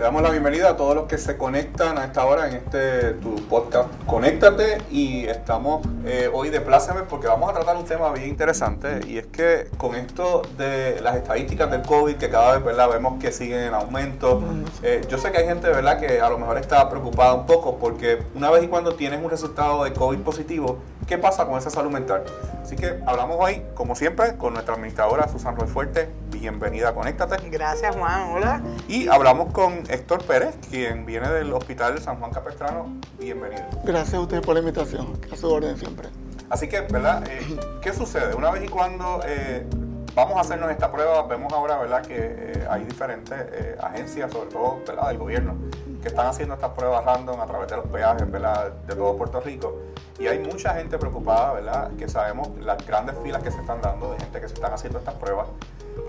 Le damos la bienvenida a todos los que se conectan a esta hora en este tu podcast Conéctate y estamos eh, hoy de porque vamos a tratar un tema bien interesante y es que con esto de las estadísticas del COVID que cada vez ¿verdad? vemos que siguen en aumento, eh, yo sé que hay gente ¿verdad? que a lo mejor está preocupada un poco porque una vez y cuando tienes un resultado de COVID positivo, ¿qué pasa con esa salud mental? Así que hablamos hoy, como siempre, con nuestra administradora Susan Roy Fuerte. Bienvenida Conéctate. Gracias Juan, hola. Y hablamos con Héctor Pérez, quien viene del Hospital de San Juan Capestrano. Bienvenido. Gracias a usted por la invitación, a su orden siempre. Así que, ¿verdad? Eh, ¿Qué sucede? Una vez y cuando eh, vamos a hacernos esta prueba, vemos ahora, ¿verdad? Que eh, hay diferentes agencias, sobre todo, ¿verdad? Del gobierno, que están haciendo estas pruebas random a través de los peajes, ¿verdad? De todo Puerto Rico. Y hay mucha gente preocupada, ¿verdad? Que sabemos las grandes filas que se están dando de gente que se están haciendo estas pruebas.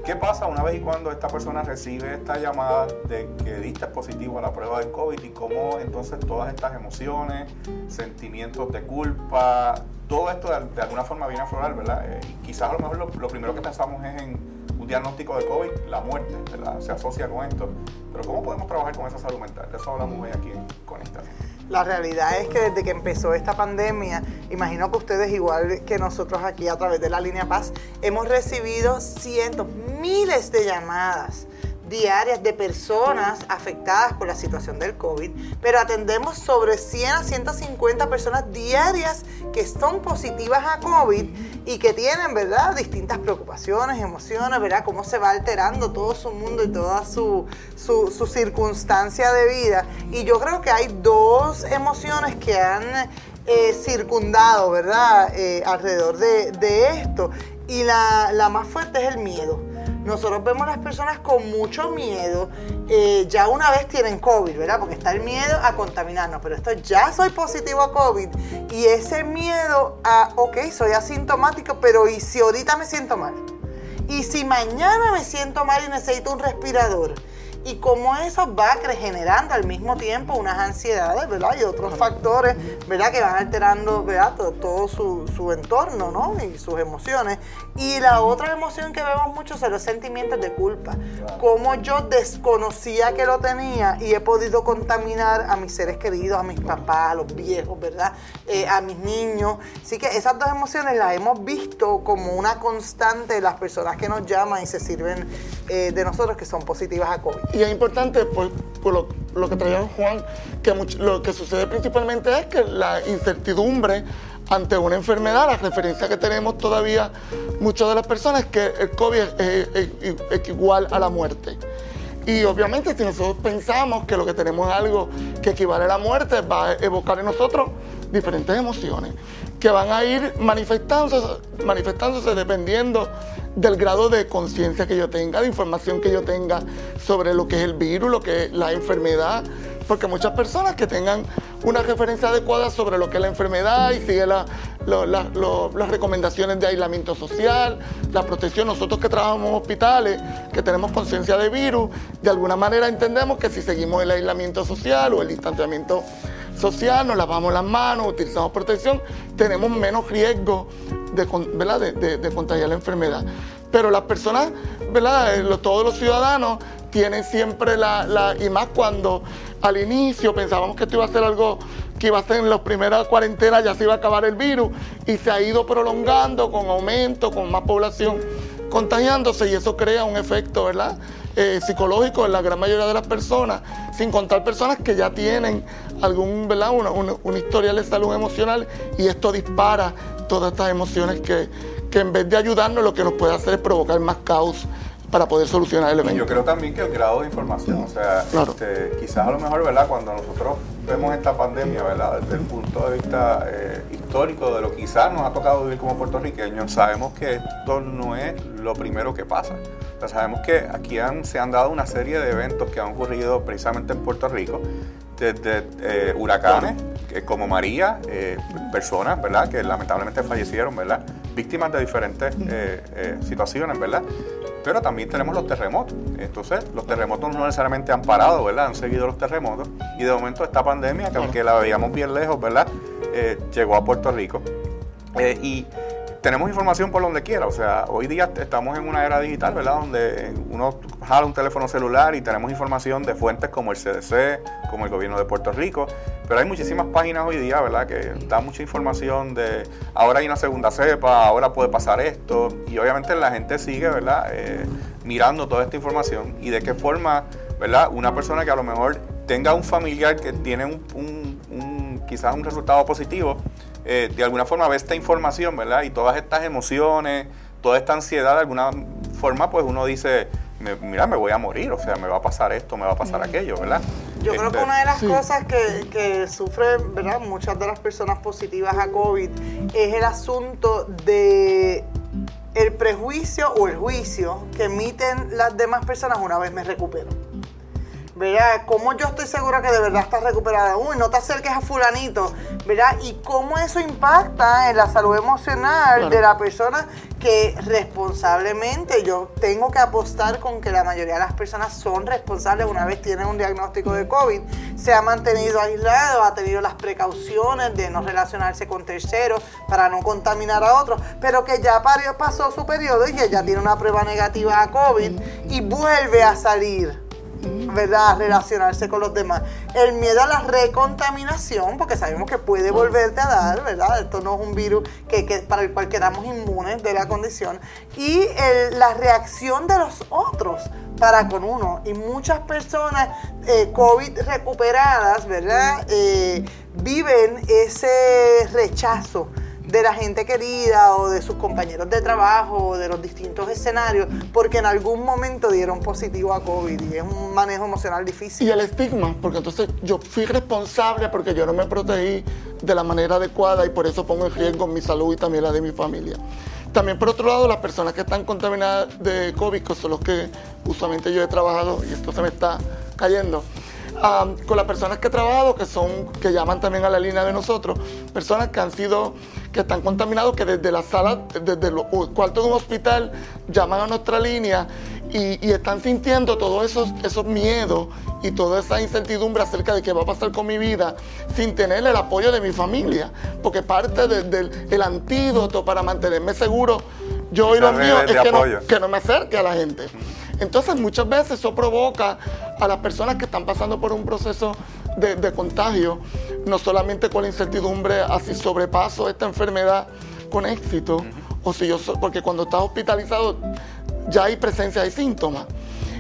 ¿Qué pasa una vez y cuando esta persona recibe esta llamada de que diste positivo a la prueba del COVID y cómo entonces todas estas emociones, sentimientos de culpa, todo esto de, alguna forma viene a aflorar, ¿verdad? Eh, quizás a lo mejor lo, primero que pensamos es en un diagnóstico de COVID, la muerte, ¿verdad? Se asocia con esto. Pero ¿cómo podemos trabajar con esa salud mental? De eso hablamos hoy aquí con esta gente. La realidad es que desde que empezó esta pandemia, imagino que ustedes, igual que nosotros aquí a través de la línea Paz, hemos recibido cientos, miles de llamadas diarias de personas afectadas por la situación del COVID, pero atendemos sobre 100 a 150 personas diarias que son positivas a COVID y que tienen, ¿verdad?, distintas preocupaciones, emociones, ¿verdad?, cómo se va alterando todo su mundo y toda su, su, circunstancia de vida. Y yo creo que hay dos emociones que han eh, circundado, ¿verdad?, eh, alrededor de, de, esto. Y la, la más fuerte es el miedo nosotros vemos a las personas con mucho miedo, eh, ya una vez tienen COVID, ¿verdad? Porque está el miedo a contaminarnos, pero esto ya soy positivo a COVID y ese miedo a, ok, soy asintomático, pero ¿y si ahorita me siento mal? ¿Y si mañana me siento mal y necesito un respirador? Y cómo eso va generando al mismo tiempo unas ansiedades, ¿verdad? Y otros factores, ¿verdad? Que van alterando, ¿verdad? Todo, su, su, entorno, ¿no? Y sus emociones. Y la otra emoción que vemos mucho son los sentimientos de culpa. Cómo yo desconocía que lo tenía y he podido contaminar a mis seres queridos, a mis papás, a los viejos, ¿verdad? Eh, a mis niños. Así que esas dos emociones las hemos visto como una constante de las personas que nos llaman y se sirven eh, de nosotros que son positivas a COVID. Y es importante, por, lo, que traía Juan, que lo que sucede principalmente es que la incertidumbre ante una enfermedad, la referencia que tenemos todavía muchas de las personas es que el COVID es, igual a la muerte. Y obviamente si nosotros pensamos que lo que tenemos es algo que equivale a la muerte, va a evocar en nosotros diferentes emociones que van a ir manifestándose, manifestándose dependiendo del grado de conciencia que yo tenga, de información que yo tenga sobre lo que es el virus, lo que es la enfermedad, porque muchas personas que tengan una referencia adecuada sobre lo que es la enfermedad y sigue las recomendaciones de aislamiento social, la protección, nosotros que trabajamos en hospitales, que tenemos conciencia de virus, de alguna manera entendemos que si seguimos el aislamiento social o el distanciamiento social, nos lavamos las manos, utilizamos protección, tenemos menos riesgo de, de, contagiar la enfermedad. Pero las personas, ¿verdad? Eh, todos los ciudadanos tienen siempre la, y más cuando al inicio pensábamos que esto iba a ser algo que iba a ser en las primeras cuarentenas, ya se iba a acabar el virus y se ha ido prolongando con aumento, con más población contagiándose y eso crea un efecto, ¿verdad? Eh, psicológico en la gran mayoría de las personas, sin contar personas que ya tienen algún, ¿verdad? Una, una, historial de salud emocional y esto dispara todas estas emociones que, que en vez de ayudarnos lo que nos puede hacer es provocar más caos para poder solucionar el evento. yo creo también que el grado de información, o sea, este, quizás a lo mejor, ¿verdad? Cuando nosotros vemos esta pandemia, ¿verdad? Desde el punto de vista eh, histórico de lo que quizás nos ha tocado vivir como puertorriqueños, sabemos que esto no es lo primero que pasa. Sabemos que aquí se han dado una serie de eventos que han ocurrido precisamente en Puerto Rico, desde eh, huracanes como María, eh, personas, ¿verdad? Que lamentablemente fallecieron, ¿verdad? Víctimas de diferentes situaciones, ¿verdad? Pero también tenemos los terremotos. Entonces, los terremotos no necesariamente han parado, ¿verdad? Han seguido los terremotos. Y de momento esta pandemia, que aunque la veíamos bien lejos, ¿verdad? Eh, llegó a Puerto Rico. Eh, y tenemos información por donde quiera. O sea, hoy día estamos en una era digital, ¿verdad? Donde uno jala un teléfono celular y tenemos información de fuentes como el CDC, como el gobierno de Puerto Rico. Pero hay muchísimas páginas hoy día, ¿verdad? Que dan mucha información de ahora hay una segunda cepa, ahora puede pasar esto. Y obviamente la gente sigue, ¿verdad? Eh, mirando toda esta información y de qué forma, ¿verdad? Una persona que a lo mejor tenga un familiar que tiene un, quizás un resultado positivo, eh, de alguna forma ve esta información, ¿verdad? Y todas estas emociones, toda esta ansiedad, de alguna forma, pues uno dice, mira, me voy a morir, o sea, me va a pasar esto, me va a pasar aquello, ¿verdad? Yo creo que este, una de las cosas que, que sufren, ¿verdad? Muchas de las personas positivas a COVID es el asunto de el prejuicio o el juicio que emiten las demás personas una vez me recupero. ¿Verdad? ¿Cómo yo estoy segura que de verdad estás recuperada? Uy, no te acerques a fulanito, ¿verdad? Y cómo eso impacta en la salud emocional de la persona que responsablemente yo tengo que apostar con que la mayoría de las personas son responsables una vez tienen un diagnóstico de COVID, se ha mantenido aislado, ha tenido las precauciones de no relacionarse con terceros para no contaminar a otros, pero que ya pasó su periodo y que ya tiene una prueba negativa a COVID y vuelve a salir ¿verdad? Relacionarse con los demás. El miedo a la recontaminación, porque sabemos que puede volverte a dar, ¿verdad? Esto no es un virus que, para el cual quedamos inmunes de la condición. Y la reacción de los otros para con uno. Y muchas personas eh, COVID recuperadas, ¿verdad? Eh, viven ese rechazo de la gente querida o de sus compañeros de trabajo o de los distintos escenarios porque en algún momento dieron positivo a COVID y es un manejo emocional difícil. Y el estigma, porque entonces yo fui responsable porque yo no me protegí de la manera adecuada y por eso pongo en riesgo mi salud y también la de mi familia. También por otro lado, las personas que están contaminadas de COVID, que son los que usualmente yo he trabajado y esto se me está cayendo, con las personas que he trabajado, que son, que llaman también a la línea de nosotros, personas que han sido, que están contaminados, que desde la sala, desde el cuarto de un hospital, llaman a nuestra línea y, están sintiendo todos esos, esos miedos y toda esa incertidumbre acerca de qué va a pasar con mi vida sin tener el apoyo de mi familia. Porque parte del antídoto para mantenerme seguro, yo y los míos, es que no, que no me acerque a la gente. Entonces muchas veces eso provoca a las personas que están pasando por un proceso de, contagio, no solamente con la incertidumbre así sobrepaso esta enfermedad con éxito, o si yo porque cuando estás hospitalizado ya hay presencia de síntomas.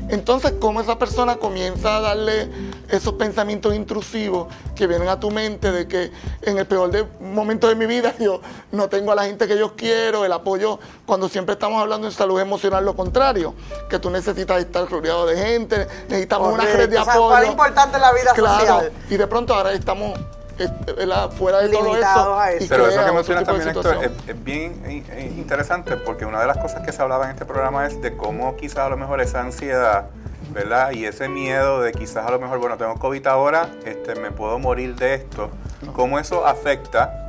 Entonces, ¿cómo esa persona comienza a darle esos pensamientos intrusivos que vienen a tu mente de que en el peor de momento de mi vida yo no tengo a la gente que yo quiero, el apoyo, cuando siempre estamos hablando de salud emocional, lo contrario, que tú necesitas estar rodeado de gente, necesitamos una red de apoyo. O importante la vida social. Y de pronto ahora estamos fuera de todo eso. Pero eso que mencionas también, Héctor, es, bien interesante porque una de las cosas que se hablaba en este programa es de cómo quizás a lo mejor esa ansiedad, ¿verdad? Y ese miedo de quizás a lo mejor, bueno, tengo COVID ahora, este, me puedo morir de esto, cómo eso afecta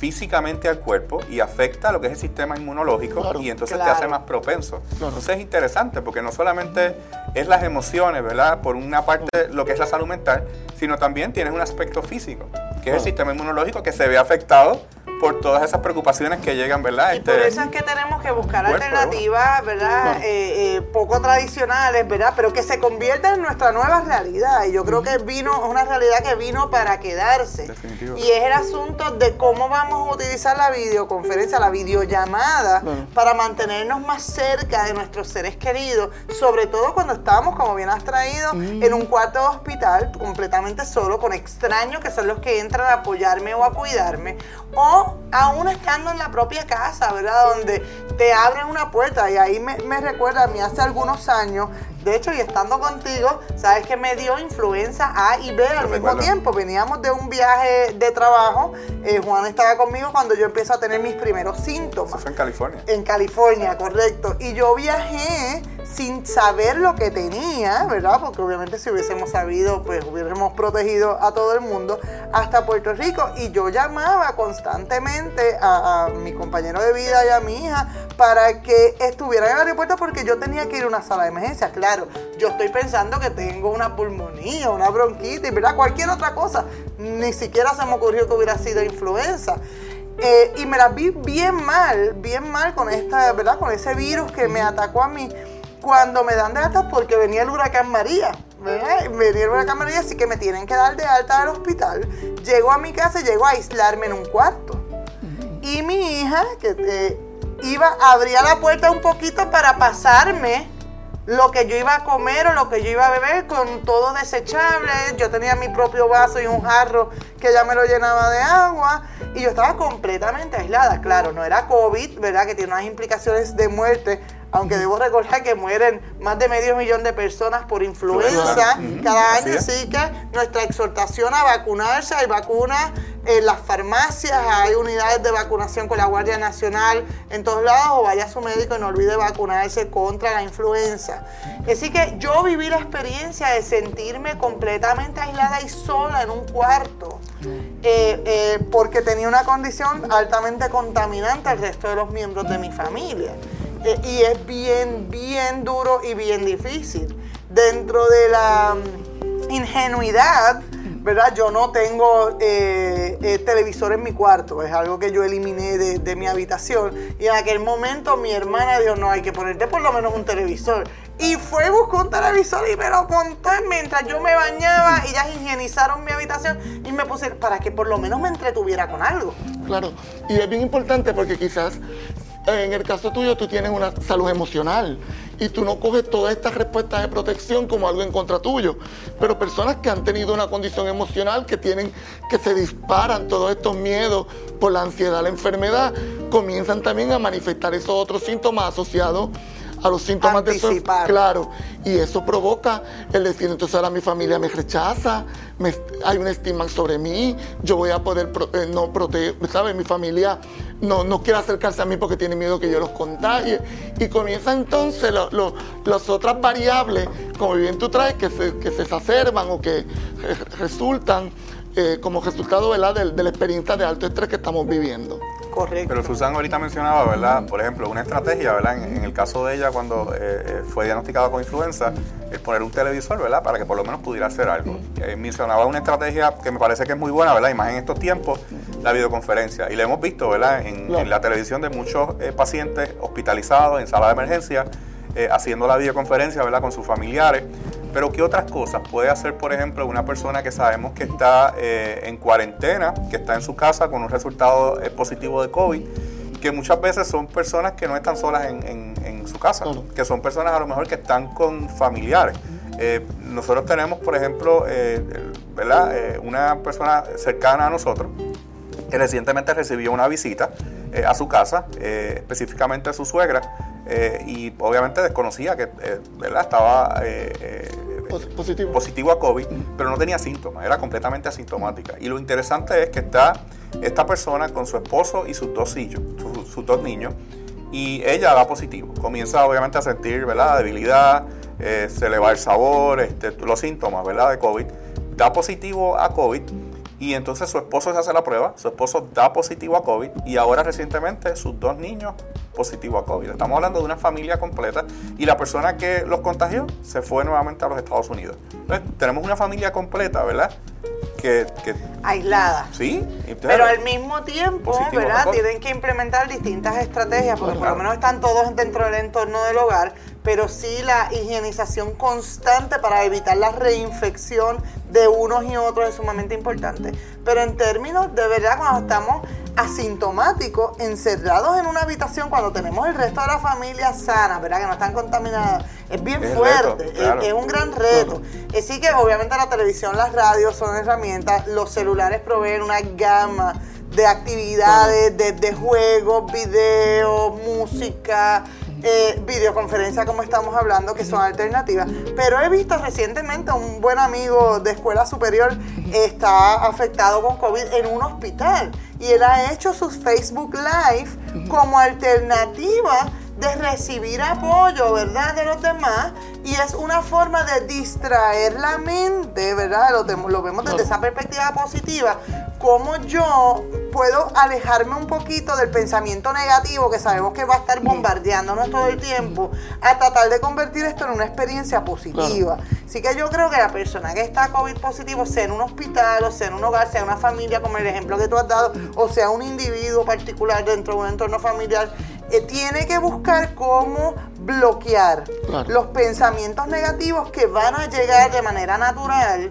físicamente al cuerpo y afecta lo que es el sistema inmunológico y entonces te hace más propenso. Entonces es interesante porque no solamente es las emociones, ¿verdad? Por una parte lo que es la salud mental, sino también tienes un aspecto físico, que es el sistema inmunológico que se ve afectado por todas esas preocupaciones que llegan, ¿verdad? Y este, por eso es que tenemos que buscar alternativas, ¿verdad? Eh, eh, poco tradicionales, ¿verdad? Pero que se conviertan en nuestra nueva realidad. Y yo creo que vino, es una realidad que vino para quedarse. Definitivo. Y es el asunto de cómo vamos a utilizar la videoconferencia, la videollamada, para mantenernos más cerca de nuestros seres queridos, sobre todo cuando estamos, como bien has traído, en un cuarto de hospital, completamente solo, con extraños que son los que entran a apoyarme o a cuidarme, o aún estando en la propia casa, ¿verdad? Donde te abren una puerta y ahí me, recuerda a mí hace algunos años, de hecho, y estando contigo, sabes que me dio influenza A y B al mismo tiempo. Veníamos de un viaje de trabajo, eh, Juan estaba conmigo cuando yo empiezo a tener mis primeros síntomas. Eso fue en California. En California, correcto. Y yo viajé sin saber lo que tenía, ¿verdad? Porque obviamente si hubiésemos sabido, pues hubiésemos protegido a todo el mundo hasta Puerto Rico. Y yo llamaba constantemente a, mi compañero de vida y a mi hija para que estuviera en el aeropuerto porque yo tenía que ir a una sala de emergencia. Claro, yo estoy pensando que tengo una pulmonía, una bronquitis, ¿verdad? Cualquier otra cosa. Ni siquiera se me ocurrió que hubiera sido influenza. Eh, y me las vi bien mal, bien mal con esta, ¿verdad? Con ese virus que me atacó a mí cuando me dan de alta porque venía el huracán María. ¿verdad? Venía el huracán María, así que me tienen que dar de alta del hospital. Llego a mi casa, llego a aislarme en un cuarto. Y mi hija, que eh, iba, abría la puerta un poquito para pasarme lo que yo iba a comer o lo que yo iba a beber con todo desechable. Yo tenía mi propio vaso y un jarro que ya me lo llenaba de agua y yo estaba completamente aislada. Claro, no era COVID, ¿verdad? Que tiene unas implicaciones de muerte aunque debo recordar que mueren más de medio millón de personas por influenza cada año, así que nuestra exhortación a vacunarse, hay vacunas en las farmacias, hay unidades de vacunación con la Guardia Nacional en todos lados, o vaya a su médico y no olvide vacunarse contra la influenza. Así que yo viví la experiencia de sentirme completamente aislada y sola en un cuarto, eh, eh, porque tenía una condición altamente contaminante al resto de los miembros de mi familia. Eh, y es bien, bien duro y bien difícil. Dentro de la mm, ingenuidad, ¿verdad? Yo no tengo eh, eh, televisor en mi cuarto, es algo que yo eliminé de, mi habitación. Y en aquel momento mi hermana dijo, no, hay que ponerte por lo menos un televisor. Y fue, buscó un televisor y me lo montó mientras yo me bañaba y ya higienizaron mi habitación y me puse para que por lo menos me entretuviera con algo. Claro, y es bien importante porque quizás en el caso tuyo tú tienes una salud emocional y tú no coges todas estas respuestas de protección como algo en contra tuyo. Pero personas que han tenido una condición emocional, que tienen, que se disparan todos estos miedos por la ansiedad, la enfermedad, comienzan también a manifestar esos otros síntomas asociados a los síntomas de eso. Claro, y eso provoca el decir, entonces ahora mi familia me rechaza, hay un estigma sobre mí, yo voy a poder eh, no proteger, ¿sabes? Mi familia no, no quiere acercarse a mí porque tiene miedo que yo los contagie. Y comienza entonces las otras variables, como bien tú traes, que se, que se exacerban o que resultan eh, como resultado ¿verdad? De, de la experiencia de alto estrés que estamos viviendo. Correcto. Pero Susan ahorita mencionaba, ¿verdad? Por ejemplo, una estrategia, ¿verdad? En, el caso de ella, cuando eh, eh, fue diagnosticada con influenza, es poner un televisor, ¿verdad? Para que por lo menos pudiera hacer algo. Eh, mencionaba una estrategia que me parece que es muy buena, ¿verdad? Y más en estos tiempos, la videoconferencia. Y la hemos visto, ¿verdad? En, en la televisión de muchos pacientes hospitalizados en sala de emergencia, haciendo la videoconferencia, ¿verdad? Con sus familiares. Pero ¿qué otras cosas puede hacer, por ejemplo, una persona que sabemos que está eh, en cuarentena, que está en su casa con un resultado eh, positivo de COVID? que muchas veces son personas que no están solas en, su casa, que son personas a lo mejor que están con familiares. Eh, nosotros tenemos, por ejemplo, ¿verdad? una persona cercana a nosotros que recientemente recibió una visita a su casa, específicamente a su suegra, eh, y obviamente desconocía que eh, ¿verdad? estaba eh, positivo. positivo a COVID, pero no tenía síntomas, era completamente asintomática. Y lo interesante es que está esta persona con su esposo y sus dos hijos, sus, dos niños, y ella da positivo. Comienza obviamente a sentir ¿verdad? debilidad, se le va el sabor, este, los síntomas ¿verdad? de COVID. Da positivo a COVID y entonces su esposo se hace la prueba, su esposo da positivo a COVID y ahora recientemente sus dos niños positivo a COVID. Estamos hablando de una familia completa y la persona que los contagió se fue nuevamente a los Estados Unidos. Entonces, tenemos una familia completa, ¿verdad? Que, aislada. Sí. Pero al mismo tiempo, ¿verdad? Tienen que implementar distintas estrategias, porque por lo menos están todos dentro del entorno del hogar, pero sí la higienización constante para evitar la reinfección de unos y otros es sumamente importante. Pero en términos de verdad, cuando estamos asintomáticos, encerrados en una habitación, cuando tenemos el resto de la familia sana, ¿verdad? Que no están contaminadas, es bien fuerte, es, un gran reto. Así que obviamente la televisión, las radios son herramientas, los celulares proveen una gama de actividades, de, de juegos, videos, música, eh, videoconferencia como estamos hablando, que son alternativas. Pero he visto recientemente un buen amigo de escuela superior está afectado con COVID en un hospital y él ha hecho sus Facebook Live como alternativa de recibir apoyo, ¿verdad? De los demás y es una forma de distraer la mente, ¿verdad? Lo, lo vemos desde esa perspectiva positiva cómo yo puedo alejarme un poquito del pensamiento negativo que sabemos que va a estar bombardeándonos todo el tiempo, a tratar de convertir esto en una experiencia positiva. Así que yo creo que la persona que está COVID positivo, sea en un hospital, o sea en un hogar, sea una familia, como el ejemplo que tú has dado, o sea un individuo particular dentro de un entorno familiar, eh, tiene que buscar cómo bloquear los pensamientos negativos que van a llegar de manera natural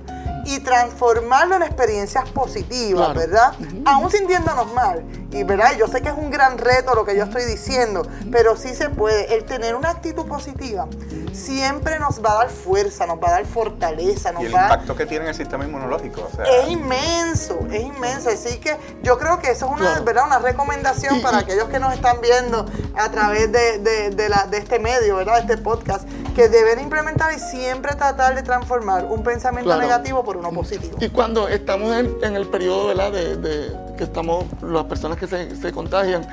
y transformarlo en experiencias positivas, ¿verdad? Aún sintiéndonos mal. Y verdad, yo sé que es un gran reto lo que yo estoy diciendo, pero sí se puede. El tener una actitud positiva siempre nos va a dar fuerza, nos va a dar fortaleza. Nos y el va impacto que tiene en el sistema inmunológico. es inmenso, es inmenso. Así que yo creo que eso es una, ¿verdad? una recomendación para aquellos que nos están viendo a través de, de, la, de este medio, ¿verdad? de este podcast, que deben implementar y siempre tratar de transformar un pensamiento negativo por uno positivo. Y cuando estamos en, en el periodo ¿verdad? de que estamos, las personas que se, contagian,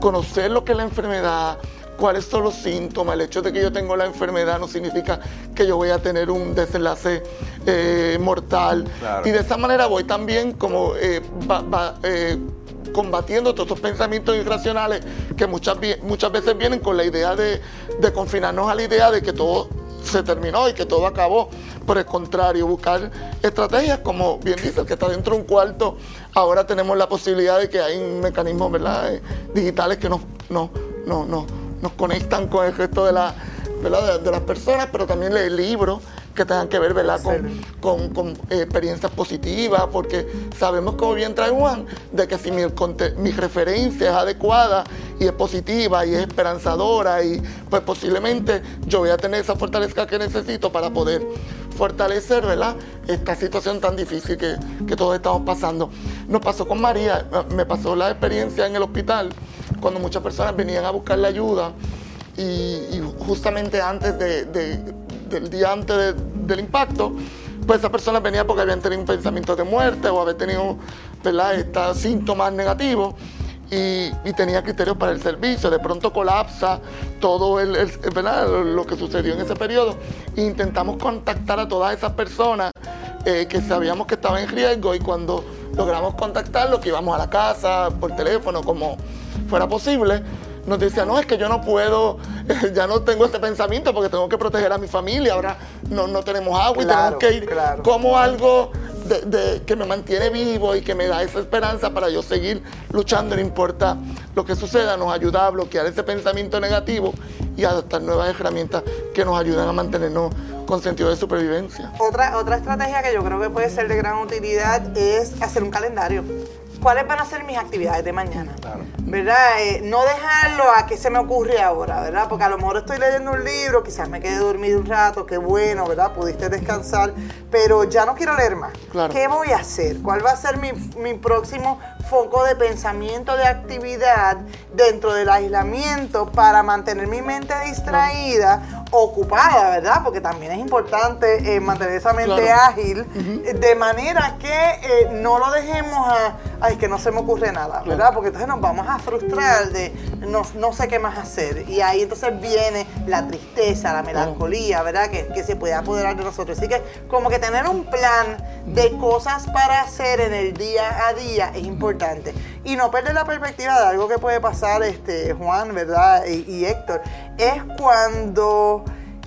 conocer lo que es la enfermedad, cuáles son los síntomas. El hecho de que yo tengo la enfermedad no significa que yo voy a tener un desenlace eh, mortal. Y de esa manera voy también como eh, eh, combatiendo todos estos pensamientos irracionales que muchas, muchas veces vienen con la idea de, de confinarnos a la idea de que todo se terminó y que todo acabó. Por el contrario, buscar estrategias, como bien dice, el que está dentro de un cuarto, ahora tenemos la posibilidad de que hay mecanismos ¿verdad? Eh, digitales que nos, nos, nos conectan con el resto de, la, de, las personas, pero también el libro que tengan que ver ¿verdad? con, con, eh, experiencias positivas, porque sabemos, como bien trae Juan, de que si mi, mi referencia es adecuada y es positiva y es esperanzadora, y pues posiblemente yo voy a tener esa fortaleza que necesito para poder fortalecer ¿verdad? esta situación tan difícil que, que todos estamos pasando. Nos pasó con María, me pasó la experiencia en el hospital, cuando muchas personas venían a buscar la ayuda y, justamente antes de del día antes del impacto, pues esa persona venía porque habían tenido un pensamiento de muerte o había tenido ¿verdad? Estos síntomas negativos y, tenía criterios para el servicio. De pronto colapsa todo el, lo que sucedió en ese periodo e intentamos contactar a todas esas personas eh, que sabíamos que estaban en riesgo y cuando logramos contactarlos, que íbamos a la casa, por teléfono, como fuera posible, nos decía, no, es que yo no puedo, ya no tengo ese pensamiento porque tengo que proteger a mi familia, ahora no, no tenemos agua y tenemos que ir como algo de, que me mantiene vivo y que me da esa esperanza para yo seguir luchando, no importa lo que suceda, nos ayuda a bloquear ese pensamiento negativo y adoptar nuevas herramientas que nos ayudan a mantenernos con sentido de supervivencia. Otra, otra estrategia que yo creo que puede ser de gran utilidad es hacer un calendario cuáles van a ser mis actividades de mañana. ¿Verdad? Eh, no dejarlo a que se me ocurre ahora, ¿verdad? Porque a lo mejor estoy leyendo un libro, quizás me quede dormido un rato, qué bueno, ¿verdad? Pudiste descansar, pero ya no quiero leer más. ¿Qué voy a hacer? ¿Cuál va a ser mi, mi próximo foco de pensamiento, de actividad dentro del aislamiento para mantener mi mente distraída? Ocupada, ¿verdad? Porque también es importante eh, mantener esa mente ágil, de manera que eh, no lo dejemos a, ay, que no se me ocurre nada, ¿verdad? Porque entonces nos vamos a frustrar de no, no, sé qué más hacer. Y ahí entonces viene la tristeza, la melancolía, ¿verdad? Que, que se puede apoderar de nosotros. Así que como que tener un plan de cosas para hacer en el día a día es importante. Y no perder la perspectiva de algo que puede pasar, este, Juan, ¿verdad? y Héctor, es cuando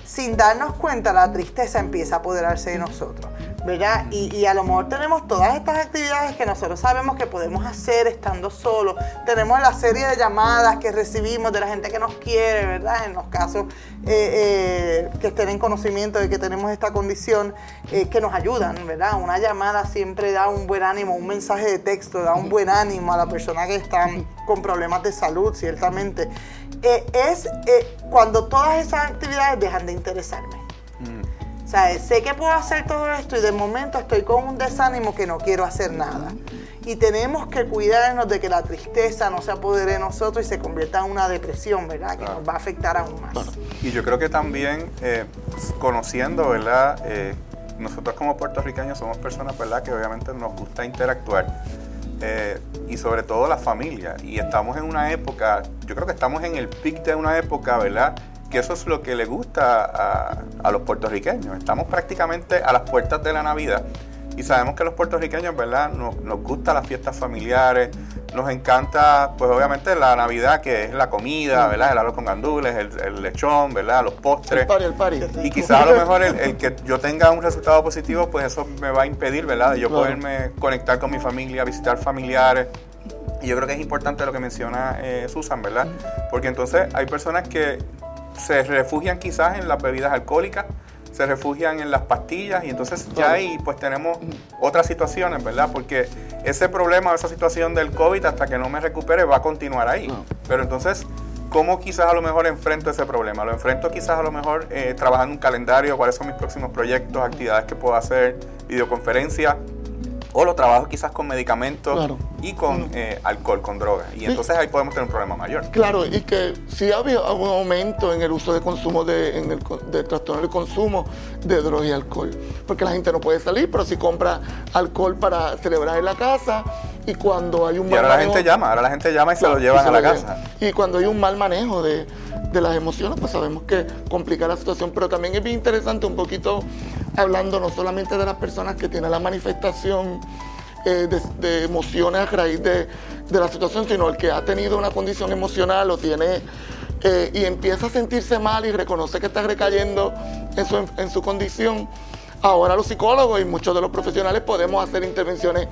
sin darnos cuenta la tristeza empieza a apoderarse de nosotros. ¿Verdad? Y, a lo mejor tenemos todas estas actividades que nosotros sabemos que podemos hacer estando solos. Tenemos la serie de llamadas que recibimos de la gente que nos quiere, ¿verdad? En los casos eh, eh, que estén en conocimiento de que tenemos esta condición, eh, que nos ayudan, ¿verdad? Una llamada siempre da un buen ánimo, un mensaje de texto da un buen ánimo a la persona que está con problemas de salud, ciertamente. es cuando todas esas actividades dejan de interesarme sea, sé que puedo hacer todo esto y de momento estoy con un desánimo que no quiero hacer nada. Y tenemos que cuidarnos de que la tristeza no se apodere de nosotros y se convierta en una depresión, ¿verdad? Que nos va a afectar aún más. Y yo creo que también eh, conociendo, ¿verdad? Eh, nosotros como puertorriqueños somos personas, ¿verdad? Que obviamente nos gusta interactuar. Eh, y sobre todo la familia. Y estamos en una época, yo creo que estamos en el pic de una época, ¿verdad? Que eso es lo que le gusta a, los puertorriqueños. Estamos prácticamente a las puertas de la Navidad Y sabemos que los puertorriqueños, ¿verdad? Nos, nos gustan las fiestas familiares, nos encanta, pues obviamente la Navidad, que es la comida, ¿verdad? El arroz con gandules, el, lechón, ¿verdad? Los postres. El party, el Y quizás a lo mejor el, que yo tenga un resultado positivo, pues eso me va a impedir, ¿verdad? De yo poderme conectar con mi familia, visitar familiares. Y yo creo que es importante lo que menciona eh, Susan, ¿verdad? Porque entonces hay personas que se refugian quizás en las bebidas alcohólicas, se refugian en las pastillas y entonces ya ahí pues tenemos otras situaciones, ¿verdad? Porque ese problema, esa situación del COVID hasta que no me recupere va a continuar ahí. Pero entonces, ¿cómo quizás a lo mejor enfrento ese problema? Lo enfrento quizás a lo mejor eh, trabajando un calendario, cuáles son mis próximos proyectos, actividades que puedo hacer, videoconferencias o lo trabajo quizás con medicamentos y con eh, alcohol, con drogas. Y entonces ahí podemos tener un problema mayor. Claro, y que si ha habido un aumento en el uso de consumo de, en el, de trastorno del consumo de drogas y alcohol. Porque la gente no puede salir, pero si compra alcohol para celebrar en la casa y cuando hay un mal y ahora la gente llama, ahora la gente llama y se lo llevan a la casa. Y cuando hay un mal manejo de, de las emociones, pues sabemos que complica la situación. Pero también es bien interesante un poquito hablando no solamente de las personas que tienen la manifestación eh, de, emociones a raíz de, la situación, sino el que ha tenido una condición emocional o tiene eh, y empieza a sentirse mal y reconoce que está recayendo en su, en su condición. Ahora los psicólogos y muchos de los profesionales podemos hacer intervenciones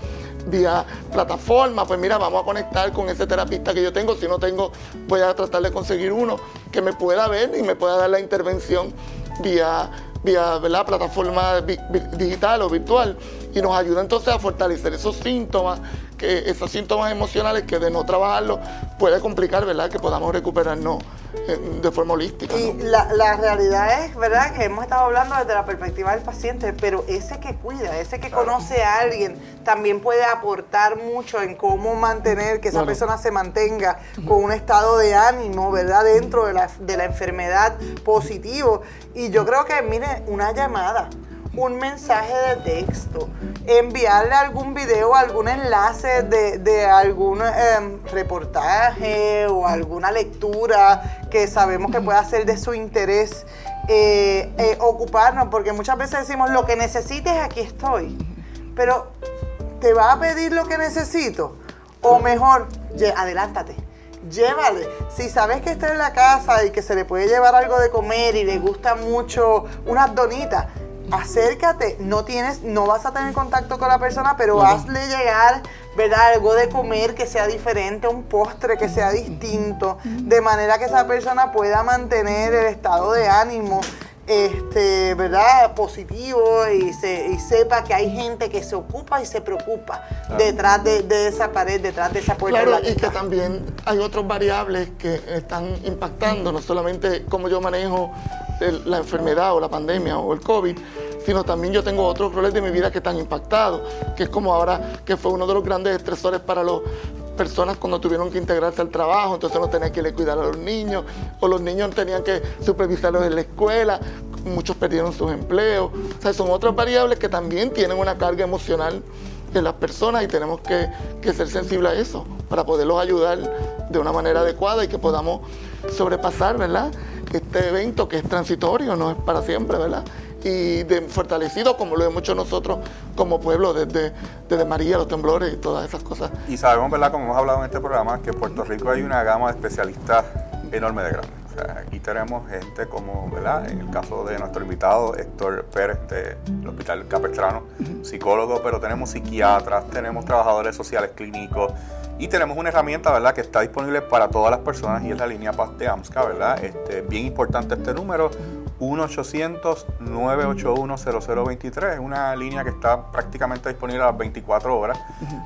vía plataforma, pues mira, vamos a conectar con ese terapista que yo tengo, si no tengo, voy a tratar de conseguir uno que me pueda ver y me pueda dar la intervención vía vía la plataforma digital o virtual y nos ayuda entonces a fortalecer esos síntomas, que esos síntomas emocionales que de no trabajarlo puede complicar, ¿verdad? Que podamos recuperarnos eh, de forma holística. Y la, realidad es, ¿verdad? Que hemos estado hablando desde la perspectiva del paciente, pero ese que cuida, ese que conoce a alguien, también puede aportar mucho en cómo mantener que esa persona se mantenga con un estado de ánimo, ¿verdad? Dentro de la, de la enfermedad positivo. Y yo creo que, mire, una llamada un mensaje de texto, enviarle algún video, algún enlace de, algún em, reportaje o alguna lectura que sabemos que pueda ser de su interés, eh, eh, ocuparnos, porque muchas veces decimos lo que necesites, aquí estoy, pero ¿te va a pedir lo que necesito? O mejor, adelántate llévale. Si sabes que está en la casa y que se le puede llevar algo de comer y le gusta mucho unas donitas, acércate, no tienes, no vas a tener contacto con la persona, pero hazle llegar, ¿verdad? Algo de comer que sea diferente, un postre que sea distinto, de manera que esa persona pueda mantener el estado de ánimo este, ¿verdad? positivo y, se, sepa que hay gente que se ocupa y se preocupa detrás de, esa pared, detrás de esa puerta. Claro, y que también hay otras variables que están impactando, no solamente cómo yo manejo la enfermedad o la pandemia o el COVID, sino también yo tengo otros roles de mi vida que están impactados, que es como ahora que fue uno de los grandes estresores para las personas cuando tuvieron que integrarse al trabajo, entonces no tenían que cuidar a los niños, o los niños tenían que supervisarlos en la escuela, muchos perdieron sus empleos. O sea, son otras variables que también tienen una carga emocional en las personas y tenemos que, que ser sensibles a eso para poderlos ayudar de una manera adecuada y que podamos sobrepasar, ¿verdad? Este evento que es transitorio, no es para siempre, ¿verdad? y de fortalecido como lo hemos hecho nosotros como pueblo desde, desde María, los temblores y todas esas cosas. Y sabemos, ¿verdad? Como hemos hablado en este programa, que en Puerto Rico hay una gama de especialistas enorme de grandes. O sea, aquí tenemos gente como, ¿verdad? En el caso de nuestro invitado Héctor Pérez del Hospital Capestrano, psicólogo, pero tenemos psiquiatras, tenemos trabajadores sociales clínicos y tenemos una herramienta, ¿verdad? Que está disponible para todas las personas y es la línea Paz de AMSCA, ¿verdad? Este, bien importante este número, 1-800-981-0023. Es una línea que está prácticamente disponible a las 24 horas,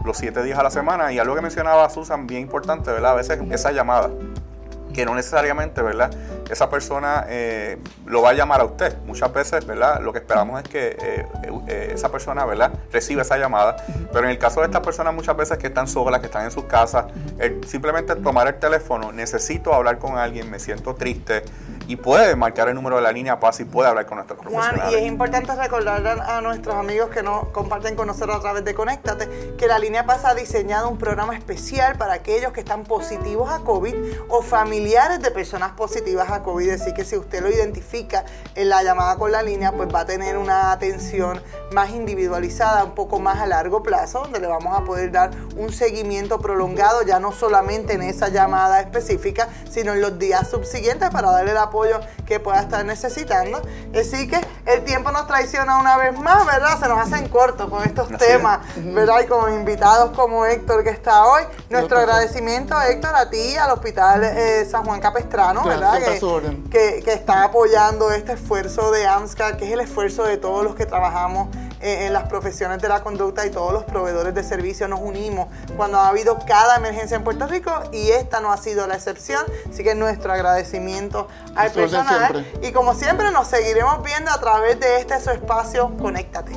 los 7 días a la semana. Y algo que mencionaba Susan, bien importante, ¿verdad? A veces esa llamada que no necesariamente, ¿verdad? Esa persona eh, lo va a llamar a usted. Muchas veces, ¿verdad? Lo que esperamos es que eh, eh, esa persona, ¿verdad? Reciba esa llamada. Pero en el caso de estas personas muchas veces que están solas, que están en sus casas, simplemente tomar el teléfono, necesito hablar con alguien, me siento triste, y puede marcar el número de la línea Paz y puede hablar con nuestros profesionales. Juan, y es importante recordar a nuestros amigos que nos comparten con nosotros a través de Conéctate que la línea Paz ha diseñado un programa especial para aquellos que están positivos a COVID o familiares de personas positivas a COVID. Así que si usted lo identifica en la llamada con la línea, pues va a tener una atención más individualizada, un poco más a largo plazo, donde le vamos a poder dar un seguimiento prolongado, ya no solamente en esa llamada específica, sino en los días subsiguientes para darle el apoyo que pueda estar necesitando. Así que el tiempo nos traiciona una vez más, ¿verdad? Se nos hacen cortos con estos temas, ¿verdad? Y con invitados como Héctor que está hoy. Nuestro agradecimiento, Héctor, a ti, al Hospital eh, San Juan Capestrano, ¿verdad? Que, que, está apoyando este esfuerzo de AMSCA, que es el esfuerzo de todos los que trabajamos eh, en las profesiones de la conducta y todos los proveedores de servicio nos unimos cuando ha habido cada emergencia en Puerto Rico y esta no ha sido la excepción. Así que nuestro agradecimiento al personal. Y como siempre nos seguiremos viendo a través de este su espacio. Conéctate.